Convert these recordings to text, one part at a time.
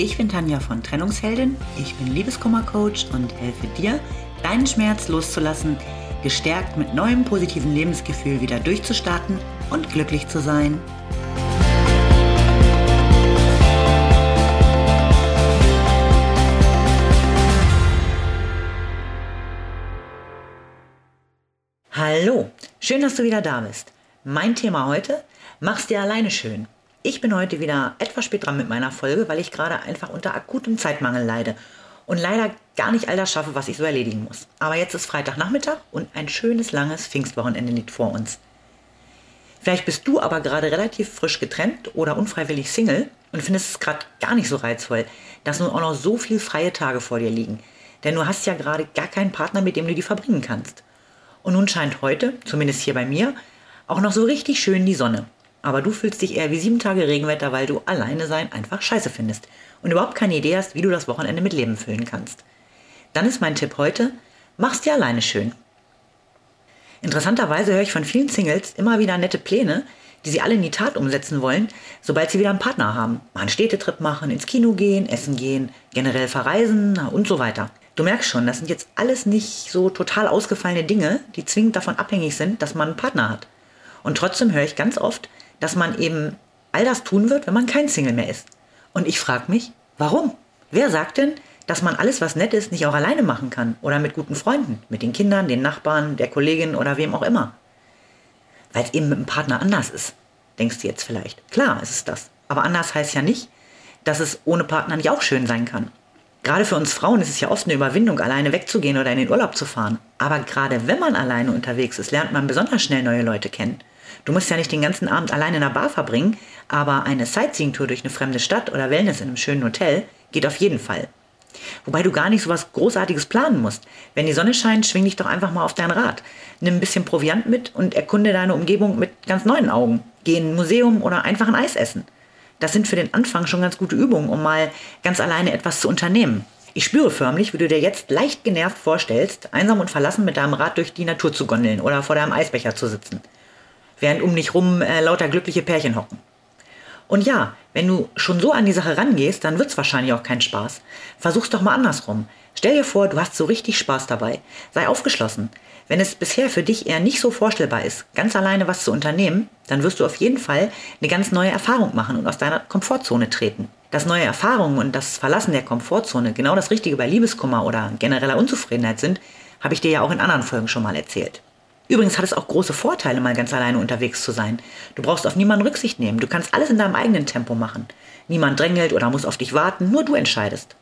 Ich bin Tanja von Trennungsheldin, ich bin Liebeskummercoach und helfe dir, deinen Schmerz loszulassen, gestärkt mit neuem positiven Lebensgefühl wieder durchzustarten und glücklich zu sein. Hallo, schön, dass du wieder da bist. Mein Thema heute, mach's dir alleine schön. Ich bin heute wieder etwas spät dran mit meiner Folge, weil ich gerade einfach unter akutem Zeitmangel leide und leider gar nicht all das schaffe, was ich so erledigen muss. Aber jetzt ist Freitagnachmittag und ein schönes langes Pfingstwochenende liegt vor uns. Vielleicht bist du aber gerade relativ frisch getrennt oder unfreiwillig Single und findest es gerade gar nicht so reizvoll, dass nun auch noch so viele freie Tage vor dir liegen. Denn du hast ja gerade gar keinen Partner, mit dem du die verbringen kannst. Und nun scheint heute, zumindest hier bei mir, auch noch so richtig schön die Sonne. Aber du fühlst dich eher wie sieben Tage Regenwetter, weil du alleine sein einfach scheiße findest und überhaupt keine Idee hast, wie du das Wochenende mit Leben füllen kannst. Dann ist mein Tipp heute, mach's dir alleine schön. Interessanterweise höre ich von vielen Singles immer wieder nette Pläne, die sie alle in die Tat umsetzen wollen, sobald sie wieder einen Partner haben. Mal einen Städtetrip machen, ins Kino gehen, essen gehen, generell verreisen und so weiter. Du merkst schon, das sind jetzt alles nicht so total ausgefallene Dinge, die zwingend davon abhängig sind, dass man einen Partner hat. Und trotzdem höre ich ganz oft, dass man eben all das tun wird, wenn man kein Single mehr ist. Und ich frage mich, warum? Wer sagt denn, dass man alles, was nett ist, nicht auch alleine machen kann oder mit guten Freunden, mit den Kindern, den Nachbarn, der Kollegin oder wem auch immer? Weil es eben mit dem Partner anders ist, denkst du jetzt vielleicht. Klar, ist es das. Aber anders heißt ja nicht, dass es ohne Partner nicht auch schön sein kann. Gerade für uns Frauen ist es ja oft eine Überwindung, alleine wegzugehen oder in den Urlaub zu fahren. Aber gerade wenn man alleine unterwegs ist, lernt man besonders schnell neue Leute kennen. Du musst ja nicht den ganzen Abend alleine in der Bar verbringen, aber eine Sightseeing-Tour durch eine fremde Stadt oder Wellness in einem schönen Hotel geht auf jeden Fall. Wobei du gar nicht so was Großartiges planen musst. Wenn die Sonne scheint, schwing dich doch einfach mal auf dein Rad. Nimm ein bisschen Proviant mit und erkunde deine Umgebung mit ganz neuen Augen. Geh in ein Museum oder einfach ein Eis essen. Das sind für den Anfang schon ganz gute Übungen, um mal ganz alleine etwas zu unternehmen. Ich spüre förmlich, wie du dir jetzt leicht genervt vorstellst, einsam und verlassen mit deinem Rad durch die Natur zu gondeln oder vor deinem Eisbecher zu sitzen während um dich rum äh, lauter glückliche Pärchen hocken. Und ja, wenn du schon so an die Sache rangehst, dann wird es wahrscheinlich auch kein Spaß. Versuch's doch mal andersrum. Stell dir vor, du hast so richtig Spaß dabei. Sei aufgeschlossen. Wenn es bisher für dich eher nicht so vorstellbar ist, ganz alleine was zu unternehmen, dann wirst du auf jeden Fall eine ganz neue Erfahrung machen und aus deiner Komfortzone treten. Dass neue Erfahrungen und das Verlassen der Komfortzone genau das Richtige bei Liebeskummer oder genereller Unzufriedenheit sind, habe ich dir ja auch in anderen Folgen schon mal erzählt. Übrigens hat es auch große Vorteile, mal ganz alleine unterwegs zu sein. Du brauchst auf niemanden Rücksicht nehmen. Du kannst alles in deinem eigenen Tempo machen. Niemand drängelt oder muss auf dich warten, nur du entscheidest.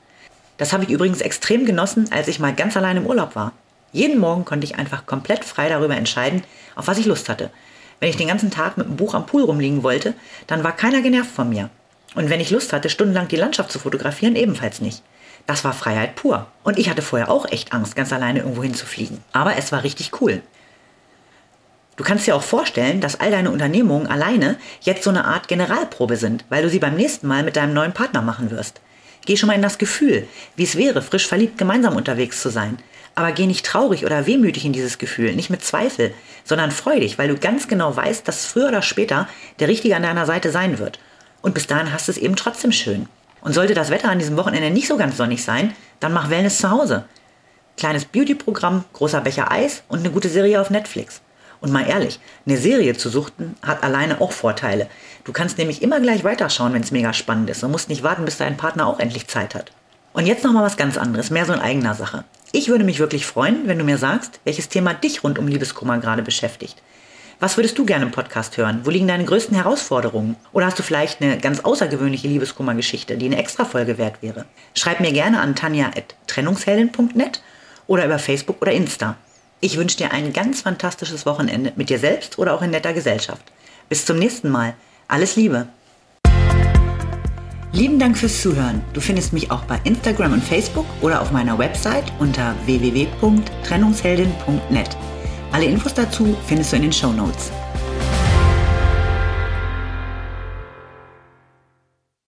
Das habe ich übrigens extrem genossen, als ich mal ganz allein im Urlaub war. Jeden Morgen konnte ich einfach komplett frei darüber entscheiden, auf was ich Lust hatte. Wenn ich den ganzen Tag mit einem Buch am Pool rumliegen wollte, dann war keiner genervt von mir. Und wenn ich Lust hatte, stundenlang die Landschaft zu fotografieren, ebenfalls nicht. Das war Freiheit pur. Und ich hatte vorher auch echt Angst, ganz alleine irgendwo hinzufliegen. Aber es war richtig cool. Du kannst dir auch vorstellen, dass all deine Unternehmungen alleine jetzt so eine Art Generalprobe sind, weil du sie beim nächsten Mal mit deinem neuen Partner machen wirst. Geh schon mal in das Gefühl, wie es wäre, frisch verliebt gemeinsam unterwegs zu sein. Aber geh nicht traurig oder wehmütig in dieses Gefühl, nicht mit Zweifel, sondern freudig, weil du ganz genau weißt, dass früher oder später der Richtige an deiner Seite sein wird. Und bis dahin hast du es eben trotzdem schön. Und sollte das Wetter an diesem Wochenende nicht so ganz sonnig sein, dann mach Wellness zu Hause. Kleines Beauty-Programm, großer Becher Eis und eine gute Serie auf Netflix. Und mal ehrlich, eine Serie zu suchten hat alleine auch Vorteile. Du kannst nämlich immer gleich weiterschauen, wenn es mega spannend ist und musst nicht warten, bis dein Partner auch endlich Zeit hat. Und jetzt nochmal was ganz anderes, mehr so in eigener Sache. Ich würde mich wirklich freuen, wenn du mir sagst, welches Thema dich rund um Liebeskummer gerade beschäftigt. Was würdest du gerne im Podcast hören? Wo liegen deine größten Herausforderungen? Oder hast du vielleicht eine ganz außergewöhnliche Liebeskummergeschichte, die eine Extra-Folge wert wäre? Schreib mir gerne an tanja.trennungsheldin.net oder über Facebook oder Insta. Ich wünsche dir ein ganz fantastisches Wochenende mit dir selbst oder auch in netter Gesellschaft. Bis zum nächsten Mal. Alles Liebe. Lieben Dank fürs Zuhören. Du findest mich auch bei Instagram und Facebook oder auf meiner Website unter www.trennungsheldin.net. Alle Infos dazu findest du in den Show Notes.